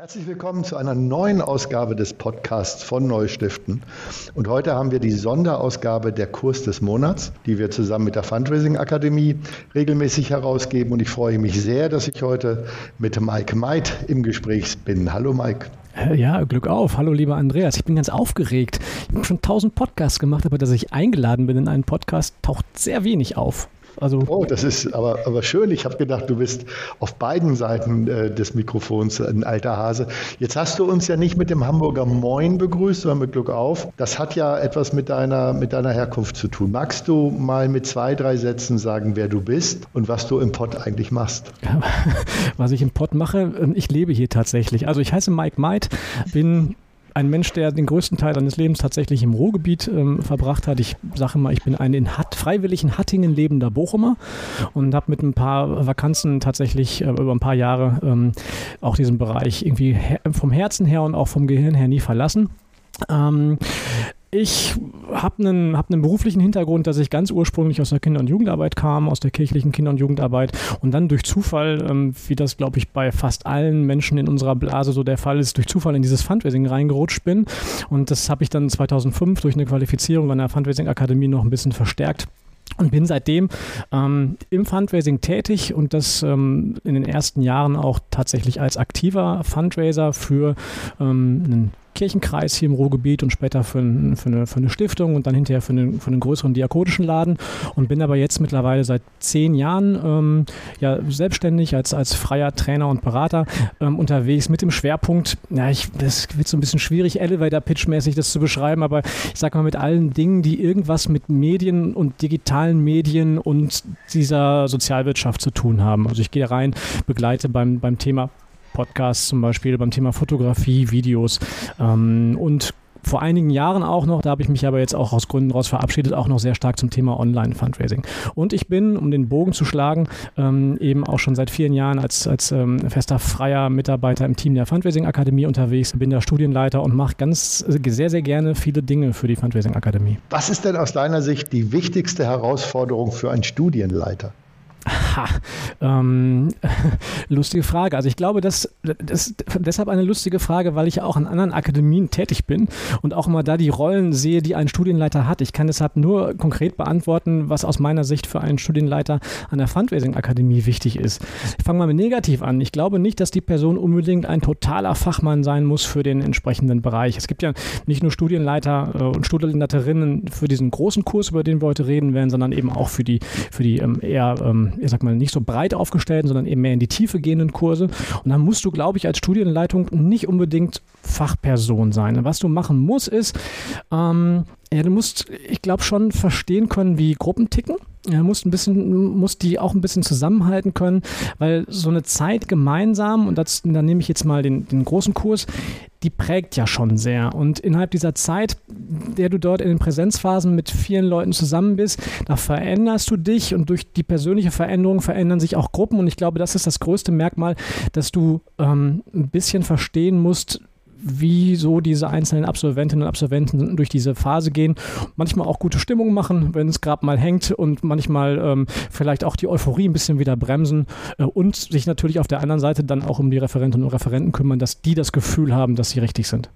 Herzlich willkommen zu einer neuen Ausgabe des Podcasts von Neustiften. Und heute haben wir die Sonderausgabe der Kurs des Monats, die wir zusammen mit der Fundraising Akademie regelmäßig herausgeben. Und ich freue mich sehr, dass ich heute mit Mike Meid im Gespräch bin. Hallo Mike. Ja, Glück auf. Hallo, lieber Andreas. Ich bin ganz aufgeregt. Ich habe schon tausend Podcasts gemacht, aber dass ich eingeladen bin in einen Podcast, taucht sehr wenig auf. Also oh, das ist aber, aber schön. Ich habe gedacht, du bist auf beiden Seiten äh, des Mikrofons ein alter Hase. Jetzt hast du uns ja nicht mit dem Hamburger Moin begrüßt, sondern mit Glück auf. Das hat ja etwas mit deiner, mit deiner Herkunft zu tun. Magst du mal mit zwei, drei Sätzen sagen, wer du bist und was du im Pott eigentlich machst? was ich im Pott mache, ähm, ich lebe hier tatsächlich. Also ich heiße Mike Meid, bin ein Mensch, der den größten Teil seines Lebens tatsächlich im Ruhrgebiet ähm, verbracht hat. Ich sage mal, ich bin ein in Hatt, freiwillig in Hattingen lebender Bochumer und habe mit ein paar Vakanzen tatsächlich äh, über ein paar Jahre ähm, auch diesen Bereich irgendwie her vom Herzen her und auch vom Gehirn her nie verlassen. Ähm, ich habe einen, hab einen beruflichen Hintergrund, dass ich ganz ursprünglich aus der Kinder- und Jugendarbeit kam, aus der kirchlichen Kinder- und Jugendarbeit und dann durch Zufall, ähm, wie das glaube ich bei fast allen Menschen in unserer Blase so der Fall ist, durch Zufall in dieses Fundraising reingerutscht bin. Und das habe ich dann 2005 durch eine Qualifizierung an der Fundraising Akademie noch ein bisschen verstärkt und bin seitdem ähm, im Fundraising tätig und das ähm, in den ersten Jahren auch tatsächlich als aktiver Fundraiser für ähm, einen Kirchenkreis hier im Ruhrgebiet und später für, ein, für, eine, für eine Stiftung und dann hinterher für, eine, für einen größeren diakonischen Laden und bin aber jetzt mittlerweile seit zehn Jahren ähm, ja, selbstständig als, als freier Trainer und Berater ähm, unterwegs mit dem Schwerpunkt, ja, ich, das wird so ein bisschen schwierig, Elevator-Pitch-mäßig das zu beschreiben, aber ich sage mal mit allen Dingen, die irgendwas mit Medien und digitalen Medien und dieser Sozialwirtschaft zu tun haben. Also ich gehe rein, begleite beim, beim Thema Podcasts zum Beispiel beim Thema Fotografie, Videos ähm, und vor einigen Jahren auch noch, da habe ich mich aber jetzt auch aus Gründen daraus verabschiedet, auch noch sehr stark zum Thema Online-Fundraising. Und ich bin, um den Bogen zu schlagen, ähm, eben auch schon seit vielen Jahren als, als ähm, fester freier Mitarbeiter im Team der Fundraising-Akademie unterwegs, bin da Studienleiter und mache ganz sehr, sehr gerne viele Dinge für die Fundraising-Akademie. Was ist denn aus deiner Sicht die wichtigste Herausforderung für einen Studienleiter? Ha, ähm, lustige Frage. Also ich glaube, das, das deshalb eine lustige Frage, weil ich auch an anderen Akademien tätig bin und auch immer da die Rollen sehe, die ein Studienleiter hat. Ich kann deshalb nur konkret beantworten, was aus meiner Sicht für einen Studienleiter an der Fundraising-Akademie wichtig ist. Ich fange mal mit negativ an. Ich glaube nicht, dass die Person unbedingt ein totaler Fachmann sein muss für den entsprechenden Bereich. Es gibt ja nicht nur Studienleiter äh, und Studienleiterinnen für diesen großen Kurs, über den wir heute reden werden, sondern eben auch für die, für die ähm, eher ähm, ich sag mal, nicht so breit aufgestellten, sondern eben mehr in die Tiefe gehenden Kurse. Und dann musst du, glaube ich, als Studienleitung nicht unbedingt Fachperson sein. Was du machen musst, ist, ähm, ja, du musst, ich glaube, schon verstehen können, wie Gruppen ticken. Du musst ein bisschen, musst die auch ein bisschen zusammenhalten können, weil so eine Zeit gemeinsam, und das, da nehme ich jetzt mal den, den großen Kurs, die prägt ja schon sehr. Und innerhalb dieser Zeit, der du dort in den Präsenzphasen mit vielen Leuten zusammen bist, da veränderst du dich und durch die persönliche Veränderung verändern sich auch Gruppen. Und ich glaube, das ist das größte Merkmal, dass du ähm, ein bisschen verstehen musst, wie so diese einzelnen Absolventinnen und Absolventen durch diese Phase gehen. Manchmal auch gute Stimmung machen, wenn es gerade mal hängt und manchmal ähm, vielleicht auch die Euphorie ein bisschen wieder bremsen äh, und sich natürlich auf der anderen Seite dann auch um die Referentinnen und Referenten kümmern, dass die das Gefühl haben, dass sie richtig sind.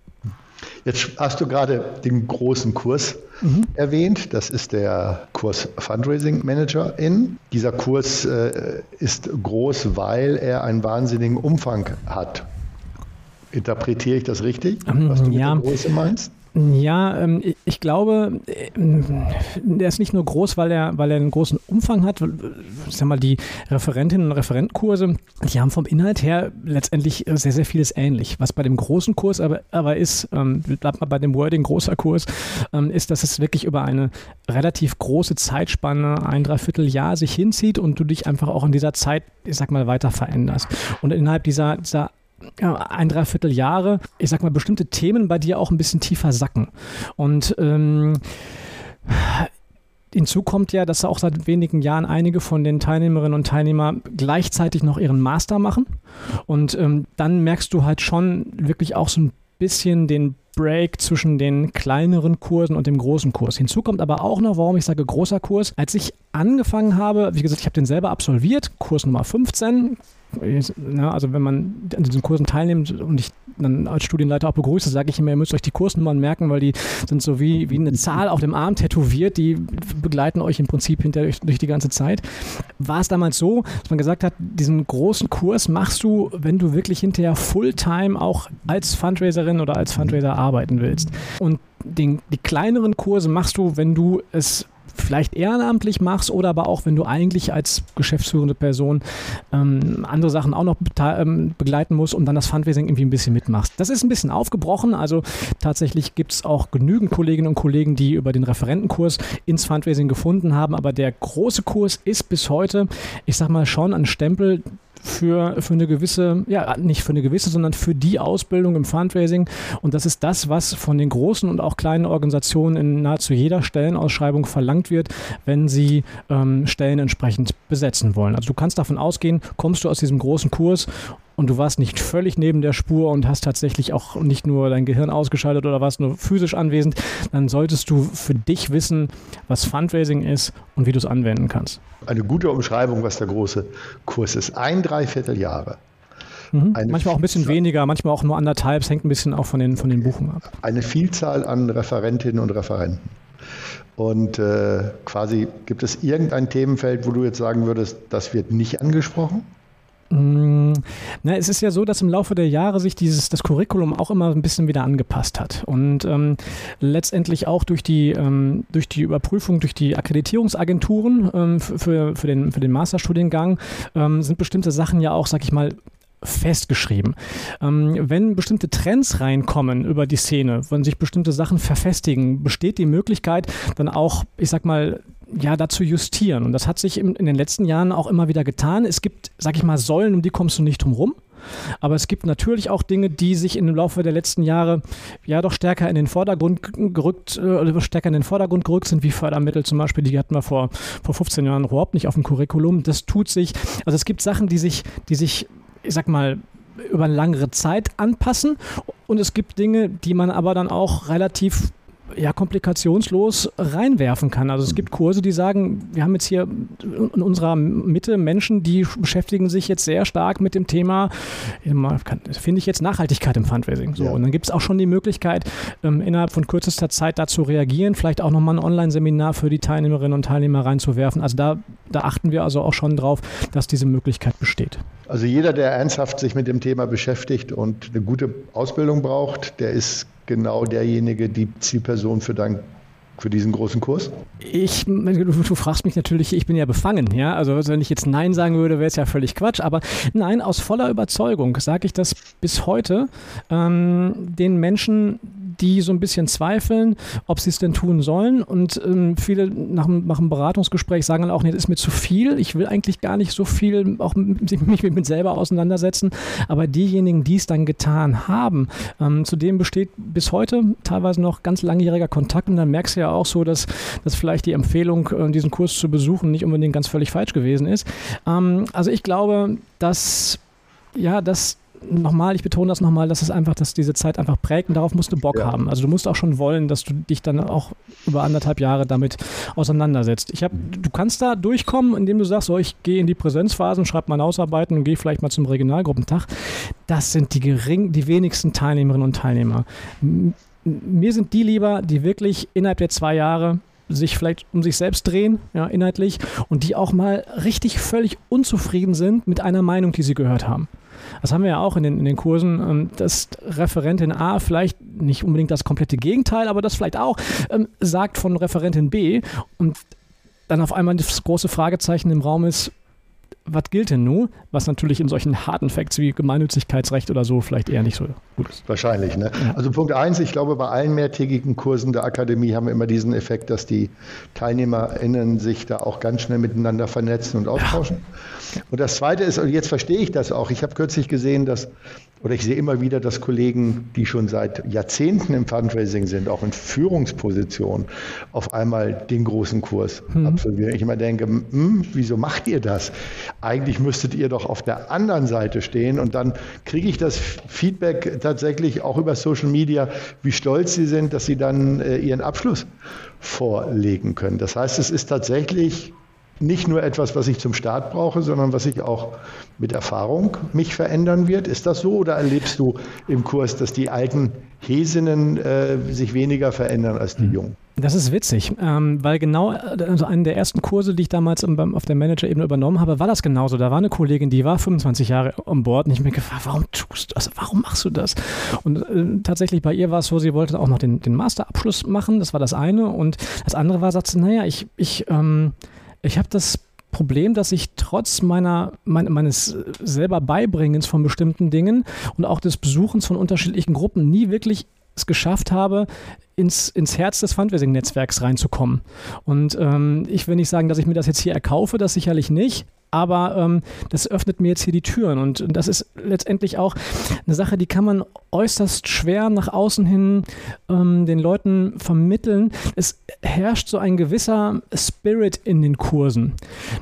Jetzt hast du gerade den großen Kurs mhm. erwähnt. Das ist der Kurs Fundraising Manager in. Dieser Kurs äh, ist groß, weil er einen wahnsinnigen Umfang hat. Interpretiere ich das richtig, was du ja. mit der Größe meinst? Ja, ähm, ich glaube, ähm, der ist nicht nur groß, weil er, weil er einen großen Umfang hat. Ich sag mal, die Referentinnen und Referentenkurse, die haben vom Inhalt her letztendlich sehr, sehr vieles ähnlich. Was bei dem großen Kurs aber, aber ist, ähm, bleibt mal bei dem Wording großer Kurs, ähm, ist, dass es wirklich über eine relativ große Zeitspanne, ein Dreivierteljahr sich hinzieht und du dich einfach auch in dieser Zeit, ich sag mal, weiter veränderst. Und innerhalb dieser, dieser ein Dreivierteljahre, ich sag mal, bestimmte Themen bei dir auch ein bisschen tiefer sacken. Und ähm, Hinzu kommt ja, dass auch seit wenigen Jahren einige von den Teilnehmerinnen und Teilnehmern gleichzeitig noch ihren Master machen. Und ähm, dann merkst du halt schon wirklich auch so ein bisschen den Break zwischen den kleineren Kursen und dem großen Kurs. Hinzu kommt aber auch noch, warum ich sage großer Kurs. Als ich angefangen habe, wie gesagt, ich habe den selber absolviert, Kurs Nummer 15, na, also wenn man an diesen Kursen teilnimmt und ich dann als Studienleiter auch begrüße, sage ich immer, ihr müsst euch die Kursnummern merken, weil die sind so wie, wie eine Zahl auf dem Arm tätowiert, die begleiten euch im Prinzip hinter durch, durch die ganze Zeit. War es damals so, dass man gesagt hat, diesen großen Kurs machst du, wenn du wirklich hinterher Fulltime auch als Fundraiserin oder als Fundraiser arbeiten willst. Und den, die kleineren Kurse machst du, wenn du es vielleicht ehrenamtlich machst oder aber auch, wenn du eigentlich als geschäftsführende Person ähm, andere Sachen auch noch ähm, begleiten musst und dann das Fundraising irgendwie ein bisschen mitmachst. Das ist ein bisschen aufgebrochen, also tatsächlich gibt es auch genügend Kolleginnen und Kollegen, die über den Referentenkurs ins Fundraising gefunden haben, aber der große Kurs ist bis heute, ich sag mal schon ein Stempel, für, für eine gewisse, ja, nicht für eine gewisse, sondern für die Ausbildung im Fundraising. Und das ist das, was von den großen und auch kleinen Organisationen in nahezu jeder Stellenausschreibung verlangt wird, wenn sie ähm, Stellen entsprechend besetzen wollen. Also du kannst davon ausgehen, kommst du aus diesem großen Kurs und du warst nicht völlig neben der Spur und hast tatsächlich auch nicht nur dein Gehirn ausgeschaltet oder warst nur physisch anwesend, dann solltest du für dich wissen, was Fundraising ist und wie du es anwenden kannst. Eine gute Umschreibung, was der große Kurs ist. Ein Dreivierteljahre. Mhm. Manchmal auch ein bisschen weniger, manchmal auch nur anderthalb, es hängt ein bisschen auch von den, von den Buchen ab. Eine Vielzahl an Referentinnen und Referenten. Und äh, quasi gibt es irgendein Themenfeld, wo du jetzt sagen würdest, das wird nicht angesprochen? Mm, na, es ist ja so, dass im Laufe der Jahre sich dieses, das Curriculum auch immer ein bisschen wieder angepasst hat. Und ähm, letztendlich auch durch die, ähm, durch die Überprüfung, durch die Akkreditierungsagenturen ähm, für, für, den, für den Masterstudiengang ähm, sind bestimmte Sachen ja auch, sag ich mal, festgeschrieben. Ähm, wenn bestimmte Trends reinkommen über die Szene, wenn sich bestimmte Sachen verfestigen, besteht die Möglichkeit, dann auch, ich sag mal, ja, dazu justieren. Und das hat sich in, in den letzten Jahren auch immer wieder getan. Es gibt, sag ich mal, Säulen, um die kommst du nicht drum rum. Aber es gibt natürlich auch Dinge, die sich im Laufe der letzten Jahre ja doch stärker in den Vordergrund gerückt, äh, stärker in den Vordergrund gerückt sind, wie Fördermittel zum Beispiel, die hatten wir vor, vor 15 Jahren überhaupt nicht auf dem Curriculum. Das tut sich, also es gibt Sachen, die sich, die sich, ich sag mal, über eine langere Zeit anpassen. Und es gibt Dinge, die man aber dann auch relativ ja, komplikationslos reinwerfen kann. Also es gibt Kurse, die sagen, wir haben jetzt hier in unserer Mitte Menschen, die beschäftigen sich jetzt sehr stark mit dem Thema, finde ich jetzt Nachhaltigkeit im Fundraising. So, ja. Und dann gibt es auch schon die Möglichkeit, ähm, innerhalb von kürzester Zeit da zu reagieren, vielleicht auch nochmal ein Online-Seminar für die Teilnehmerinnen und Teilnehmer reinzuwerfen. Also da, da achten wir also auch schon drauf, dass diese Möglichkeit besteht. Also jeder, der ernsthaft sich mit dem Thema beschäftigt und eine gute Ausbildung braucht, der ist genau derjenige, die Zielperson für dein für diesen großen Kurs? Ich, du, du, fragst mich natürlich, ich bin ja befangen, ja. Also wenn ich jetzt Nein sagen würde, wäre es ja völlig Quatsch. Aber nein, aus voller Überzeugung sage ich das bis heute ähm, den Menschen, die so ein bisschen zweifeln, ob sie es denn tun sollen. Und ähm, viele nach, nach einem Beratungsgespräch sagen dann auch, nee, das ist mir zu viel. Ich will eigentlich gar nicht so viel auch mich mit, mit selber auseinandersetzen. Aber diejenigen, die es dann getan haben, ähm, zu denen besteht bis heute teilweise noch ganz langjähriger Kontakt. Und dann merkst du ja auch so, dass, dass vielleicht die Empfehlung, äh, diesen Kurs zu besuchen, nicht unbedingt ganz völlig falsch gewesen ist. Ähm, also ich glaube, dass ja, dass nochmal, ich betone das nochmal, dass es einfach, dass diese Zeit einfach prägt und darauf musst du Bock ja. haben. Also du musst auch schon wollen, dass du dich dann auch über anderthalb Jahre damit auseinandersetzt. Ich hab, du kannst da durchkommen, indem du sagst, so, ich gehe in die Präsenzphasen, schreibe meine Hausarbeiten und gehe vielleicht mal zum Regionalgruppentag. Das sind die gering, die wenigsten Teilnehmerinnen und Teilnehmer. Mir sind die lieber, die wirklich innerhalb der zwei Jahre sich vielleicht um sich selbst drehen, ja, inhaltlich, und die auch mal richtig völlig unzufrieden sind mit einer Meinung, die sie gehört haben. Das haben wir ja auch in den, in den Kursen, ähm, dass Referentin A vielleicht nicht unbedingt das komplette Gegenteil, aber das vielleicht auch ähm, sagt von Referentin B und dann auf einmal das große Fragezeichen im Raum ist, was gilt denn nun? Was natürlich in solchen harten Facts wie Gemeinnützigkeitsrecht oder so vielleicht eher nicht so gut. Wahrscheinlich, ne? Also Punkt eins, ich glaube, bei allen mehrtägigen Kursen der Akademie haben wir immer diesen Effekt, dass die TeilnehmerInnen sich da auch ganz schnell miteinander vernetzen und austauschen. Ja. Und das zweite ist, und jetzt verstehe ich das auch, ich habe kürzlich gesehen, dass oder ich sehe immer wieder, dass Kollegen, die schon seit Jahrzehnten im Fundraising sind, auch in Führungspositionen, auf einmal den großen Kurs mhm. absolvieren. Ich immer denke, hm, wieso macht ihr das? eigentlich müsstet ihr doch auf der anderen Seite stehen und dann kriege ich das Feedback tatsächlich auch über Social Media, wie stolz sie sind, dass sie dann äh, ihren Abschluss vorlegen können. Das heißt, es ist tatsächlich nicht nur etwas, was ich zum Start brauche, sondern was ich auch mit Erfahrung mich verändern wird. Ist das so oder erlebst du im Kurs, dass die alten Hesinnen äh, sich weniger verändern als die hm. Jungen? Das ist witzig, ähm, weil genau also einen der ersten Kurse, die ich damals im, auf der Manager-Ebene übernommen habe, war das genauso. Da war eine Kollegin, die war 25 Jahre an Bord und ich mir gefragt, warum tust du das? Warum machst du das? Und äh, tatsächlich bei ihr war es so, sie wollte auch noch den, den Masterabschluss machen, das war das eine. Und das andere war, sagte naja, ich, ich ähm, ich habe das Problem, dass ich trotz meiner, mein, meines selber Beibringens von bestimmten Dingen und auch des Besuchens von unterschiedlichen Gruppen nie wirklich es geschafft habe, ins, ins Herz des Fundraising-Netzwerks reinzukommen. Und ähm, ich will nicht sagen, dass ich mir das jetzt hier erkaufe, das sicherlich nicht, aber ähm, das öffnet mir jetzt hier die Türen und das ist letztendlich auch eine Sache, die kann man äußerst schwer nach außen hin ähm, den Leuten vermitteln. Es herrscht so ein gewisser Spirit in den Kursen.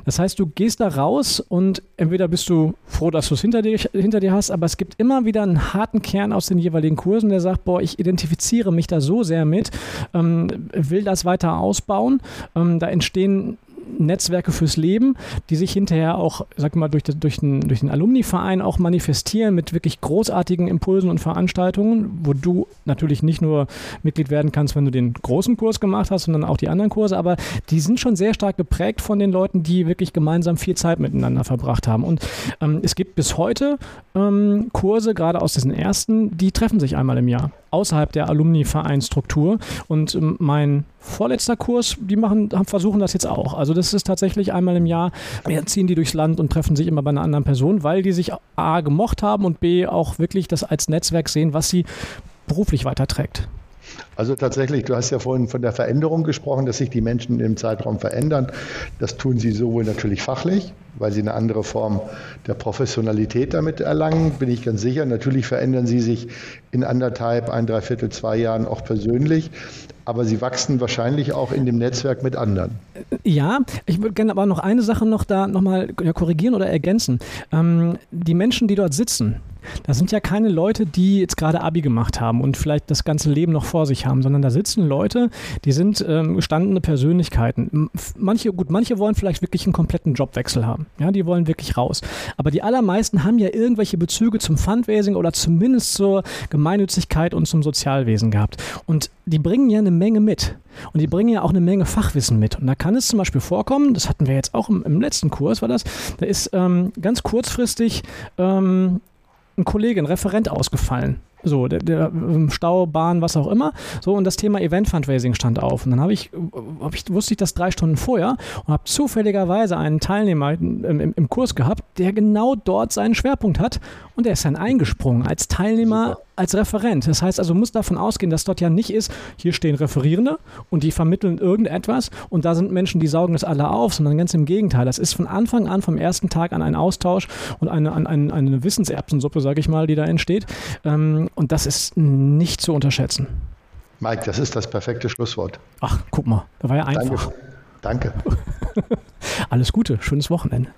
Das heißt, du gehst da raus und entweder bist du froh, dass du es hinter dir, hinter dir hast, aber es gibt immer wieder einen harten Kern aus den jeweiligen Kursen, der sagt, boah, ich identifiziere mich da so sehr mit, ähm, will das weiter ausbauen. Ähm, da entstehen Netzwerke fürs Leben, die sich hinterher auch, sag mal, durch, durch den, durch den Alumni-Verein auch manifestieren mit wirklich großartigen Impulsen und Veranstaltungen, wo du natürlich nicht nur Mitglied werden kannst, wenn du den großen Kurs gemacht hast, sondern auch die anderen Kurse, aber die sind schon sehr stark geprägt von den Leuten, die wirklich gemeinsam viel Zeit miteinander verbracht haben. Und ähm, es gibt bis heute ähm, Kurse, gerade aus diesen ersten, die treffen sich einmal im Jahr außerhalb der Alumni-Vereinsstruktur. Und ähm, mein vorletzter Kurs, die machen, versuchen das jetzt auch. Also das ist tatsächlich einmal im Jahr, ja, ziehen die durchs Land und treffen sich immer bei einer anderen Person, weil die sich A gemocht haben und B auch wirklich das als Netzwerk sehen, was sie beruflich weiterträgt. Also tatsächlich, du hast ja vorhin von der Veränderung gesprochen, dass sich die Menschen im Zeitraum verändern. Das tun sie sowohl natürlich fachlich, weil sie eine andere Form der Professionalität damit erlangen, bin ich ganz sicher. Natürlich verändern sie sich in anderthalb, ein Dreiviertel, zwei Jahren auch persönlich. Aber sie wachsen wahrscheinlich auch in dem Netzwerk mit anderen. Ja, ich würde gerne aber noch eine Sache noch da nochmal korrigieren oder ergänzen. Ähm, die Menschen, die dort sitzen, das sind ja keine Leute, die jetzt gerade Abi gemacht haben und vielleicht das ganze Leben noch vor sich haben, sondern da sitzen Leute, die sind ähm, gestandene Persönlichkeiten. Manche, gut, manche wollen vielleicht wirklich einen kompletten Jobwechsel haben. Ja, die wollen wirklich raus. Aber die allermeisten haben ja irgendwelche Bezüge zum Fundraising oder zumindest zur Gemeinnützigkeit und zum Sozialwesen gehabt. Und die bringen ja eine Menge mit. Und die bringen ja auch eine Menge Fachwissen mit. Und da kann es zum Beispiel vorkommen, das hatten wir jetzt auch im, im letzten Kurs, war das, da ist ähm, ganz kurzfristig ähm, ein Kollege, ein Referent ausgefallen. So, der, der ähm, Stau, Bahn, was auch immer. So, und das Thema Event Fundraising stand auf. Und dann habe ich, hab ich, wusste ich das drei Stunden vorher und habe zufälligerweise einen Teilnehmer im, im, im, Kurs gehabt, der genau dort seinen Schwerpunkt hat. Und der ist dann eingesprungen als Teilnehmer, Super. als Referent. Das heißt also, muss davon ausgehen, dass dort ja nicht ist, hier stehen Referierende und die vermitteln irgendetwas und da sind Menschen, die saugen das alle auf, sondern ganz im Gegenteil. Das ist von Anfang an, vom ersten Tag an ein Austausch und eine, eine, eine Wissenserbsensuppe, sage ich mal, die da entsteht. Ähm, und das ist nicht zu unterschätzen. Mike, das ist das perfekte Schlusswort. Ach, guck mal, da war ja einfach. Danke. Danke. Alles Gute, schönes Wochenende.